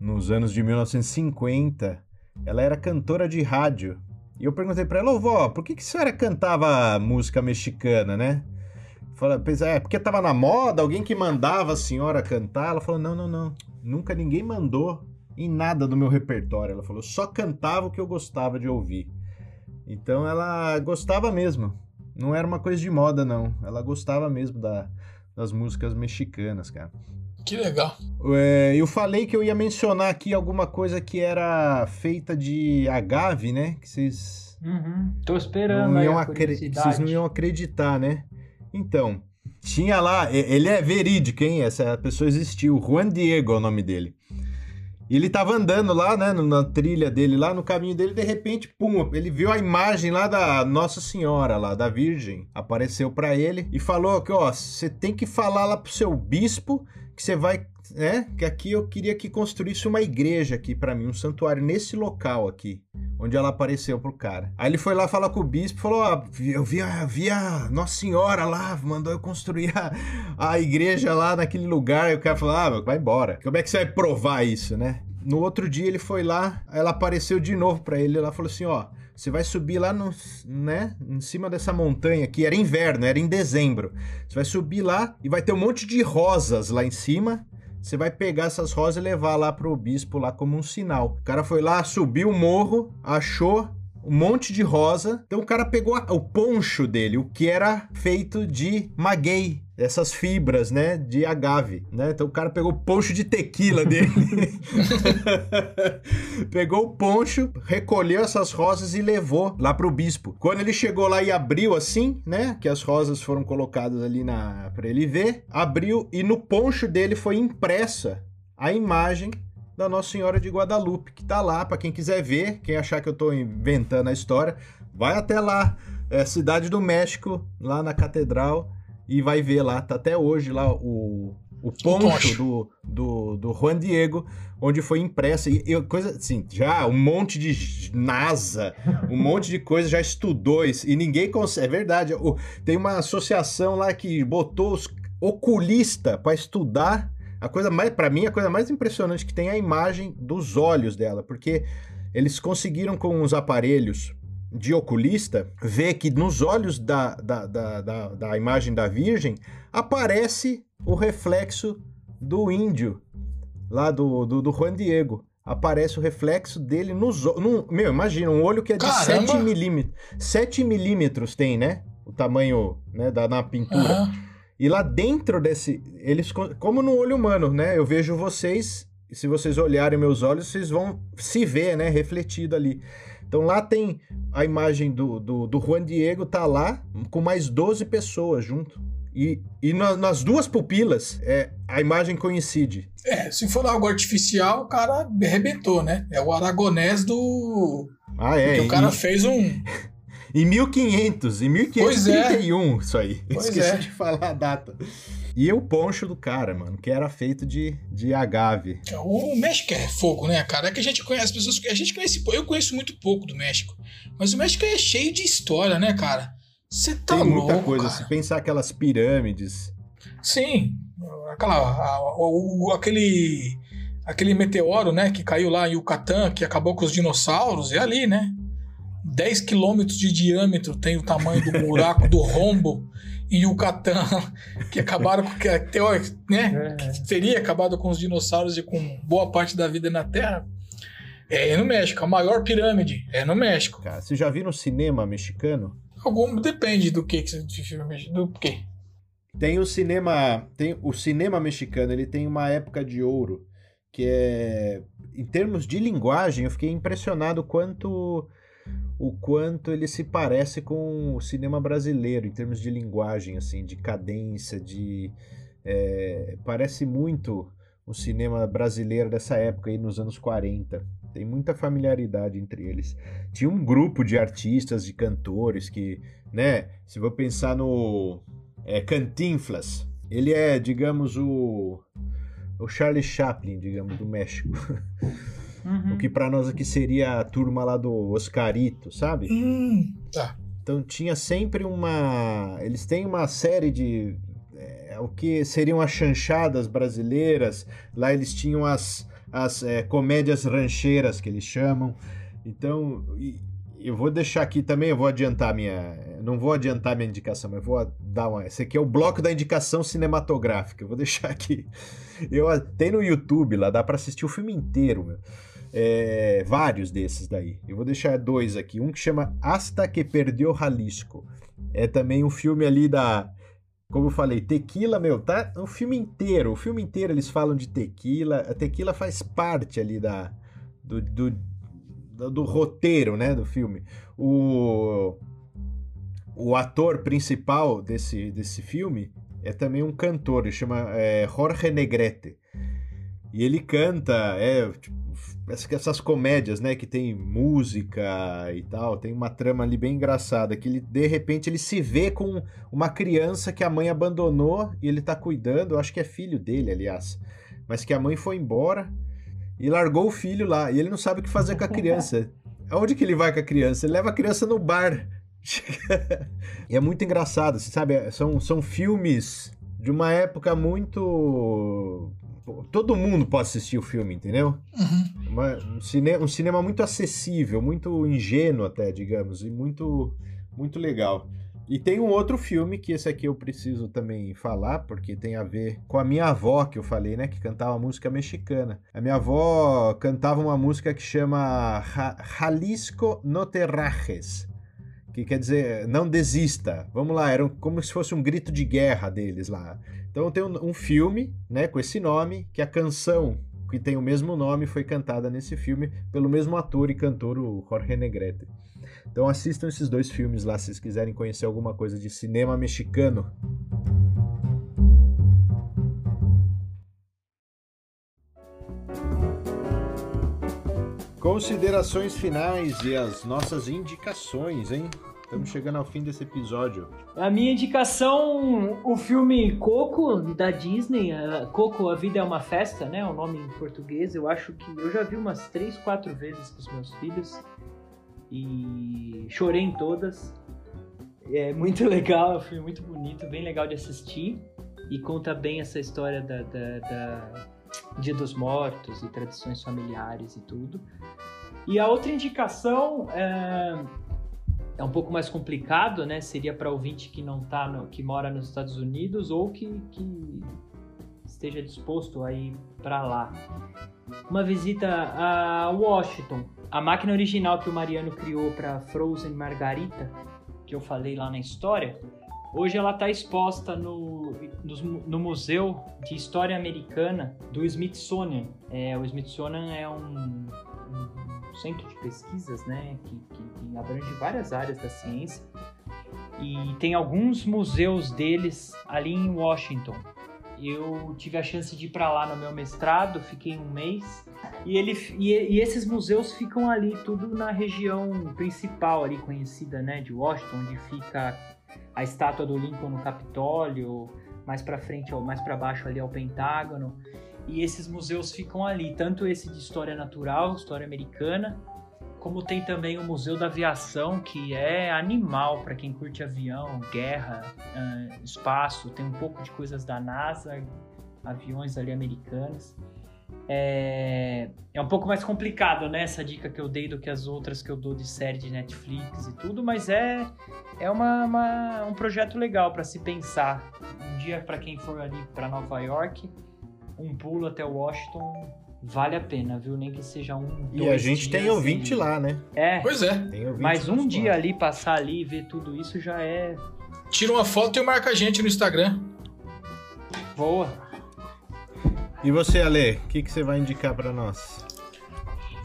nos anos de 1950. Ela era cantora de rádio. E eu perguntei para ela, ô vó, por que, que a senhora cantava música mexicana, né? Fala, é, porque tava na moda, alguém que mandava a senhora cantar. Ela falou, não, não, não. Nunca ninguém mandou em nada do meu repertório. Ela falou, só cantava o que eu gostava de ouvir. Então ela gostava mesmo. Não era uma coisa de moda, não. Ela gostava mesmo da, das músicas mexicanas, cara. Que legal. É, eu falei que eu ia mencionar aqui alguma coisa que era feita de agave, né? Que vocês. Uhum. Tô esperando. Não iam acre... Vocês não iam acreditar, né? Então, tinha lá. Ele é verídico, hein? Essa pessoa existiu. Juan Diego é o nome dele. E ele tava andando lá, né, na trilha dele, lá no caminho dele, de repente, pum, ele viu a imagem lá da Nossa Senhora, lá da Virgem, apareceu para ele e falou que, ó, você tem que falar lá pro seu bispo que você vai né? Que aqui eu queria que construísse uma igreja aqui para mim, um santuário nesse local aqui, onde ela apareceu pro cara. Aí ele foi lá falar com o bispo, falou: ó, eu vi, a, vi a Nossa Senhora lá, mandou eu construir a, a igreja lá naquele lugar. E o cara falou: ah, vai embora. Como é que você vai provar isso, né? No outro dia ele foi lá, ela apareceu de novo para ele, ela falou assim, ó, você vai subir lá no, né, em cima dessa montanha, que era inverno, era em dezembro. Você vai subir lá e vai ter um monte de rosas lá em cima você vai pegar essas rosas e levar lá pro bispo lá como um sinal. O cara foi lá, subiu o morro, achou um monte de rosa. Então o cara pegou o poncho dele, o que era feito de maguey, essas fibras, né, de agave, né? Então o cara pegou o poncho de tequila dele, pegou o poncho, recolheu essas rosas e levou lá pro bispo. Quando ele chegou lá e abriu assim, né, que as rosas foram colocadas ali na para ele ver, abriu e no poncho dele foi impressa a imagem da Nossa Senhora de Guadalupe, que tá lá para quem quiser ver, quem achar que eu tô inventando a história, vai até lá, é Cidade do México, lá na catedral e vai ver lá, tá até hoje lá o, o poncho do, do, do Juan Diego, onde foi impressa. E, e, coisa assim, já um monte de NASA, um monte de coisa já estudou isso, e ninguém consegue. É verdade. O, tem uma associação lá que botou os oculista para estudar. A coisa mais, para mim, a coisa mais impressionante que tem é a imagem dos olhos dela, porque eles conseguiram com os aparelhos de oculista vê que nos olhos da, da, da, da, da imagem da Virgem aparece o reflexo do índio, lá do, do, do Juan Diego. Aparece o reflexo dele nos olhos. Meu, imagina, um olho que é de Caramba. 7 milímetros. 7 milímetros tem, né? O tamanho né, da, na pintura. Uhum. E lá dentro desse. Eles. Como no olho humano, né? Eu vejo vocês. E se vocês olharem meus olhos, vocês vão se ver, né? Refletido ali. Então lá tem a imagem do, do, do Juan Diego, tá lá, com mais 12 pessoas junto. E, e na, nas duas pupilas, é, a imagem coincide. É, se for algo artificial, o cara arrebentou, né? É o Aragonés do. Ah, é. Porque o cara fez um. Em 1500, em 1531, é. isso aí. Pois Esqueci é. de falar a data. E o poncho do cara, mano, que era feito de, de agave. O México é fogo, né, cara? É que a gente conhece as pessoas. A gente conhece. Eu conheço muito pouco do México. Mas o México é cheio de história, né, cara? Você tá Tem muita louco, coisa. Cara. Se pensar aquelas pirâmides. Sim. Aquela. A, o, aquele. Aquele meteoro, né, que caiu lá em Yucatán, que acabou com os dinossauros, é ali, né? 10 quilômetros de diâmetro tem o tamanho do buraco do rombo em Yucatán, que acabaram com que, né, que teria acabado com os dinossauros e com boa parte da vida na Terra. É no México, a maior pirâmide é no México. Cara, você já viu no cinema mexicano? Algum depende do que que você do quê? Tem o cinema, tem o cinema mexicano, ele tem uma época de ouro que é em termos de linguagem, eu fiquei impressionado quanto o quanto ele se parece com o cinema brasileiro em termos de linguagem, assim, de cadência, de é, parece muito o cinema brasileiro dessa época aí nos anos 40. Tem muita familiaridade entre eles. Tinha um grupo de artistas, de cantores que, né, se vou pensar no é, Cantinflas, ele é, digamos, o o Charlie Chaplin, digamos, do México. Uhum. O que para nós aqui seria a turma lá do Oscarito, sabe? Hum, tá. Então tinha sempre uma. Eles têm uma série de. É, o que seriam as chanchadas brasileiras. Lá eles tinham as, as é, comédias rancheiras, que eles chamam. Então. E, eu vou deixar aqui também, eu vou adiantar minha. Não vou adiantar minha indicação, mas vou dar uma. Esse aqui é o bloco da indicação cinematográfica. Eu vou deixar aqui. Eu tem no YouTube lá, dá para assistir o filme inteiro, meu. É, vários desses daí. Eu vou deixar dois aqui. Um que chama Hasta que Perdeu Jalisco. É também um filme ali da. Como eu falei, tequila, meu, tá? O filme inteiro. O filme inteiro eles falam de tequila. A tequila faz parte ali da. Do, do, do, do roteiro, né? Do filme. O. O ator principal desse, desse filme é também um cantor, ele chama é, Jorge Negrete. E ele canta, é, tipo, essas comédias, né, que tem música e tal, tem uma trama ali bem engraçada, que ele, de repente ele se vê com uma criança que a mãe abandonou e ele tá cuidando, eu acho que é filho dele, aliás, mas que a mãe foi embora e largou o filho lá, e ele não sabe o que fazer com a criança. Aonde que ele vai com a criança? Ele leva a criança no bar. e é muito engraçado, você sabe, são, são filmes de uma época muito todo mundo pode assistir o filme, entendeu? Uhum. Uma, um, cine, um cinema muito acessível, muito ingênuo até, digamos, e muito, muito legal. E tem um outro filme que esse aqui eu preciso também falar, porque tem a ver com a minha avó, que eu falei, né? Que cantava música mexicana. A minha avó cantava uma música que chama Jalisco no Terrajes, que quer dizer, não desista. Vamos lá, era como se fosse um grito de guerra deles lá. Então tem um, um, filme, né, com esse nome, que a canção que tem o mesmo nome foi cantada nesse filme pelo mesmo ator e cantor, o Jorge Negrete. Então assistam esses dois filmes lá se vocês quiserem conhecer alguma coisa de cinema mexicano. Considerações finais e as nossas indicações, hein? Estamos chegando ao fim desse episódio. A minha indicação, o filme Coco, da Disney. Coco, A Vida é uma Festa, né? O nome em português. Eu acho que eu já vi umas três, quatro vezes com os meus filhos. E chorei em todas. É muito legal, é um filme muito bonito, bem legal de assistir. E conta bem essa história da, da, da Dia dos Mortos e tradições familiares e tudo. E a outra indicação é é um pouco mais complicado, né? Seria para ouvinte que não tá no, que mora nos Estados Unidos ou que, que esteja disposto a ir para lá. Uma visita a Washington. A máquina original que o Mariano criou para Frozen Margarita, que eu falei lá na história, Hoje ela está exposta no, no, Museu de História Americana do Smithsonian. É, o Smithsonian é um, um centro de pesquisas né, que, que, que abrange várias áreas da ciência. E tem alguns museus deles ali em Washington. Eu tive a chance de ir para lá no meu mestrado, fiquei um mês. E, ele, e, e, esses museus ficam ali, tudo na região principal ali conhecida, né, de Washington, onde fica a estátua do Lincoln no Capitólio, mais para frente ou mais para baixo ali ao Pentágono. E esses museus ficam ali, tanto esse de história natural, história americana, como tem também o Museu da Aviação, que é animal para quem curte avião, guerra, uh, espaço, tem um pouco de coisas da NASA, aviões ali americanos. É, é um pouco mais complicado, né? Essa dica que eu dei do que as outras que eu dou de série de Netflix e tudo, mas é, é uma, uma um projeto legal para se pensar. Um dia, para quem for ali para Nova York, um pulo até Washington vale a pena, viu? Nem que seja um. E a gente tem ouvinte e... lá, né? É. Pois é. Mas um dia ali, passar ali e ver tudo isso já é. Tira uma foto e marca a gente no Instagram. Boa. E você, Ale, o que, que você vai indicar para nós?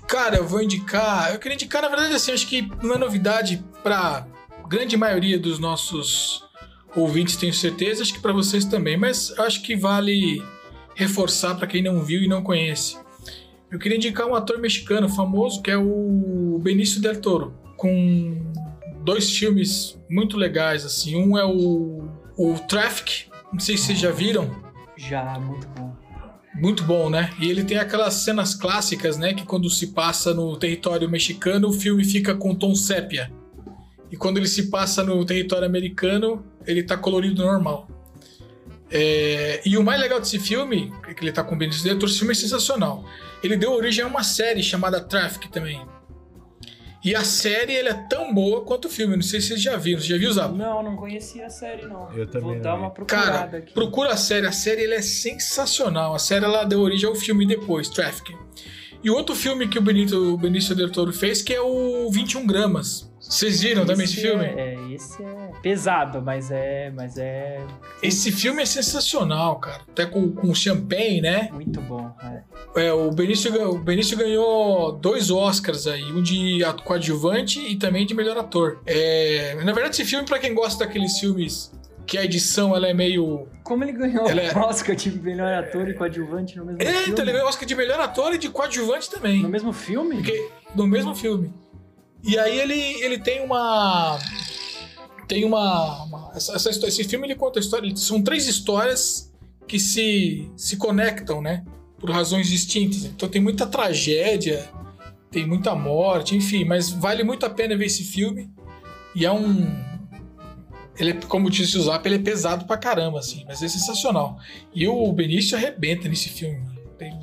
Cara, eu vou indicar. Eu queria indicar, na verdade, assim, acho que não é novidade para grande maioria dos nossos ouvintes, tenho certeza, acho que para vocês também, mas acho que vale reforçar para quem não viu e não conhece. Eu queria indicar um ator mexicano famoso que é o Benício del Toro, com dois filmes muito legais assim. Um é o, o Traffic, não sei se vocês já viram. Já, muito bom. Muito bom, né? E ele tem aquelas cenas clássicas, né? Que quando se passa no território mexicano, o filme fica com tom sépia. E quando ele se passa no território americano, ele tá colorido normal. É... E o mais legal desse filme, que ele tá com o Benício Del Toro, esse filme é sensacional. Ele deu origem a uma série chamada Traffic também. E a série ele é tão boa quanto o filme. Não sei se vocês já viram. Você já viu, Zap? Não, não conhecia a série, não. Eu também. Vou dar uma procurada Cara, aqui. procura a série. A série ele é sensacional. A série ela deu origem ao filme depois, Traffic. E outro filme que o Benito, o Benício Del Toro fez, que é o 21 Gramas. Vocês viram também esse filme? É, é, esse é pesado, mas é, mas é. Esse filme é sensacional, cara. Até com, com champanhe, né? Muito bom. É. É, o Benício, o Benício ganhou dois Oscars aí, um de coadjuvante e também de melhor ator. É, na verdade, esse filme, para quem gosta daqueles filmes que a edição ela é meio. Como ele ganhou o é... Oscar de melhor ator e coadjuvante no mesmo é, filme? então ele ganhou Oscar de melhor ator e de coadjuvante também. No mesmo filme? Porque, no mesmo filme. E aí ele, ele tem uma. Tem uma. uma essa, essa, esse filme ele conta a história. São três histórias que se, se conectam, né? Por razões distintas. Então tem muita tragédia, tem muita morte, enfim, mas vale muito a pena ver esse filme. E é um. Ele, é, como disse o Zap, ele é pesado pra caramba, assim, mas é sensacional. E o Benício arrebenta nesse filme. Tem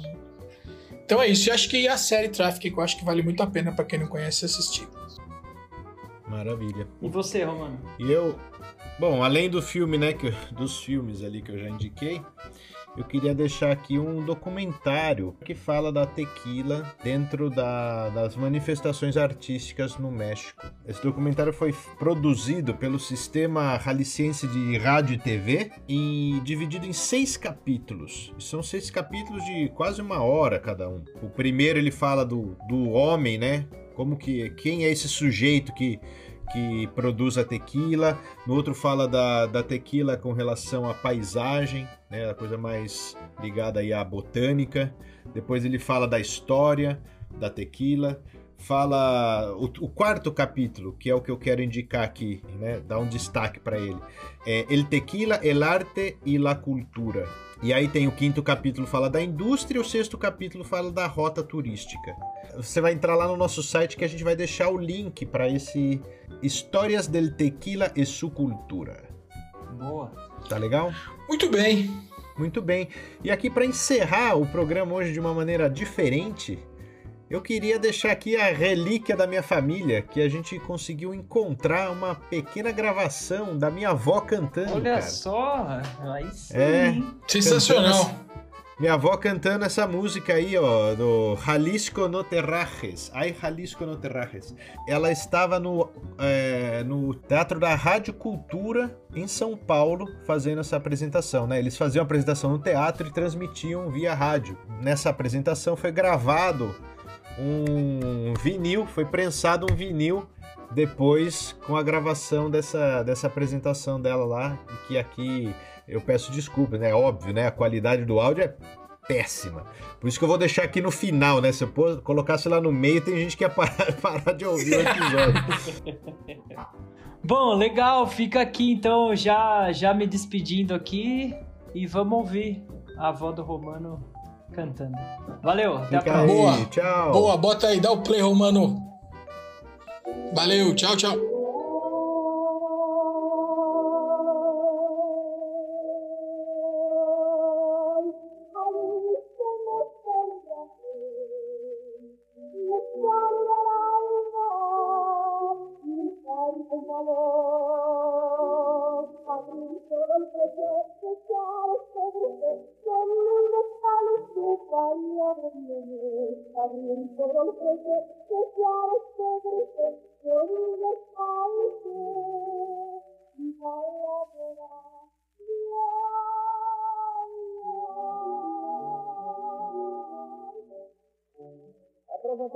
então é isso. Eu acho que a série Traffic, eu acho que vale muito a pena para quem não conhece assistir. Maravilha. E você, Romano? E eu, bom, além do filme, né, que, dos filmes ali que eu já indiquei, eu queria deixar aqui um documentário que fala da tequila dentro da, das manifestações artísticas no México. Esse documentário foi produzido pelo sistema jalisciense de rádio e TV e dividido em seis capítulos. são seis capítulos de quase uma hora cada um. O primeiro ele fala do, do homem, né? Como que quem é esse sujeito que que produz a tequila, no outro fala da, da tequila com relação à paisagem, né, a coisa mais ligada aí à botânica. Depois ele fala da história da tequila, fala o, o, quarto capítulo, que é o que eu quero indicar aqui, né, dar um destaque para ele, é El Tequila, el arte y la cultura. E aí tem o quinto capítulo fala da indústria, o sexto capítulo fala da rota turística. Você vai entrar lá no nosso site que a gente vai deixar o link para esse Histórias del Tequila e sua cultura. Boa. Tá legal? Muito bem. Muito bem. E aqui para encerrar o programa hoje de uma maneira diferente, eu queria deixar aqui a relíquia da minha família, que a gente conseguiu encontrar uma pequena gravação da minha avó cantando. Olha cara. só, aí sim. É, sensacional. Minha avó cantando essa música aí, ó, do Jalisco no Terrajes. Ai, Jalisco no Terrajes. Ela estava no, é, no Teatro da Rádio Cultura, em São Paulo, fazendo essa apresentação, né? Eles faziam a apresentação no teatro e transmitiam via rádio. Nessa apresentação foi gravado um vinil, foi prensado um vinil depois com a gravação dessa, dessa apresentação dela lá, que aqui eu peço desculpas, né? Óbvio, né? A qualidade do áudio é péssima. Por isso que eu vou deixar aqui no final, né? Se eu colocasse lá no meio, tem gente que ia parar, parar de ouvir o episódio. Bom, legal. Fica aqui então, já, já me despedindo aqui e vamos ouvir a avó do Romano cantando. Valeu, até Fica a próxima. Boa. Tchau. Boa, bota aí, dá o play, Romano. Valeu, tchau, tchau.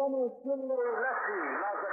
Apresentamos Júnior Lessi, nas visitas